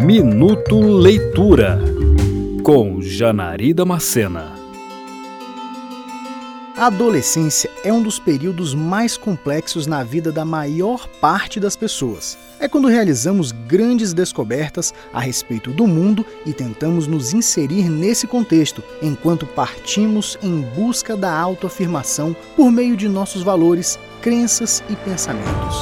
Minuto Leitura com Janari Macena. A adolescência é um dos períodos mais complexos na vida da maior parte das pessoas. É quando realizamos grandes descobertas a respeito do mundo e tentamos nos inserir nesse contexto, enquanto partimos em busca da autoafirmação por meio de nossos valores, crenças e pensamentos.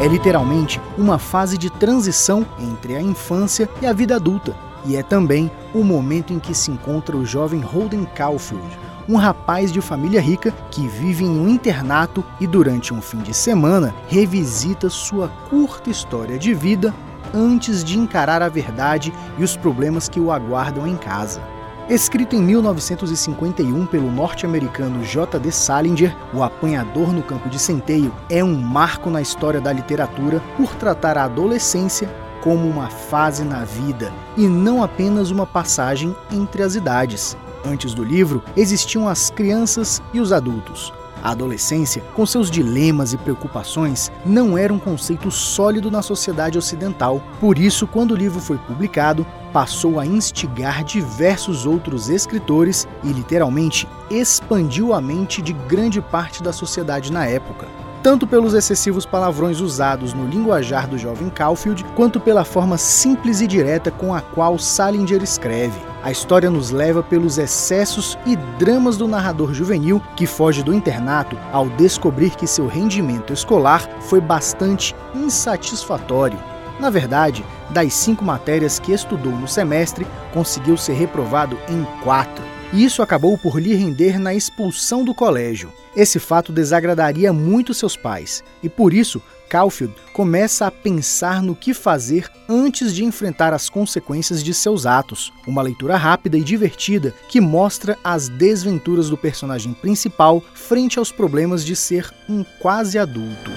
É literalmente uma fase de transição entre a infância e a vida adulta, e é também o momento em que se encontra o jovem Holden Caulfield, um rapaz de família rica que vive em um internato e durante um fim de semana revisita sua curta história de vida antes de encarar a verdade e os problemas que o aguardam em casa. Escrito em 1951 pelo norte-americano J.D. Salinger, O Apanhador no Campo de Centeio é um marco na história da literatura por tratar a adolescência como uma fase na vida e não apenas uma passagem entre as idades. Antes do livro, existiam as crianças e os adultos. A adolescência, com seus dilemas e preocupações, não era um conceito sólido na sociedade ocidental. Por isso, quando o livro foi publicado, passou a instigar diversos outros escritores e literalmente expandiu a mente de grande parte da sociedade na época tanto pelos excessivos palavrões usados no linguajar do jovem Caulfield, quanto pela forma simples e direta com a qual Salinger escreve. A história nos leva pelos excessos e dramas do narrador juvenil que foge do internato ao descobrir que seu rendimento escolar foi bastante insatisfatório. Na verdade, das cinco matérias que estudou no semestre, conseguiu ser reprovado em quatro e isso acabou por lhe render na expulsão do colégio. Esse fato desagradaria muito seus pais, e por isso Caulfield começa a pensar no que fazer antes de enfrentar as consequências de seus atos. Uma leitura rápida e divertida que mostra as desventuras do personagem principal frente aos problemas de ser um quase adulto.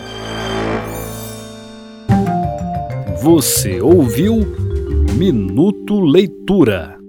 Você ouviu Minuto Leitura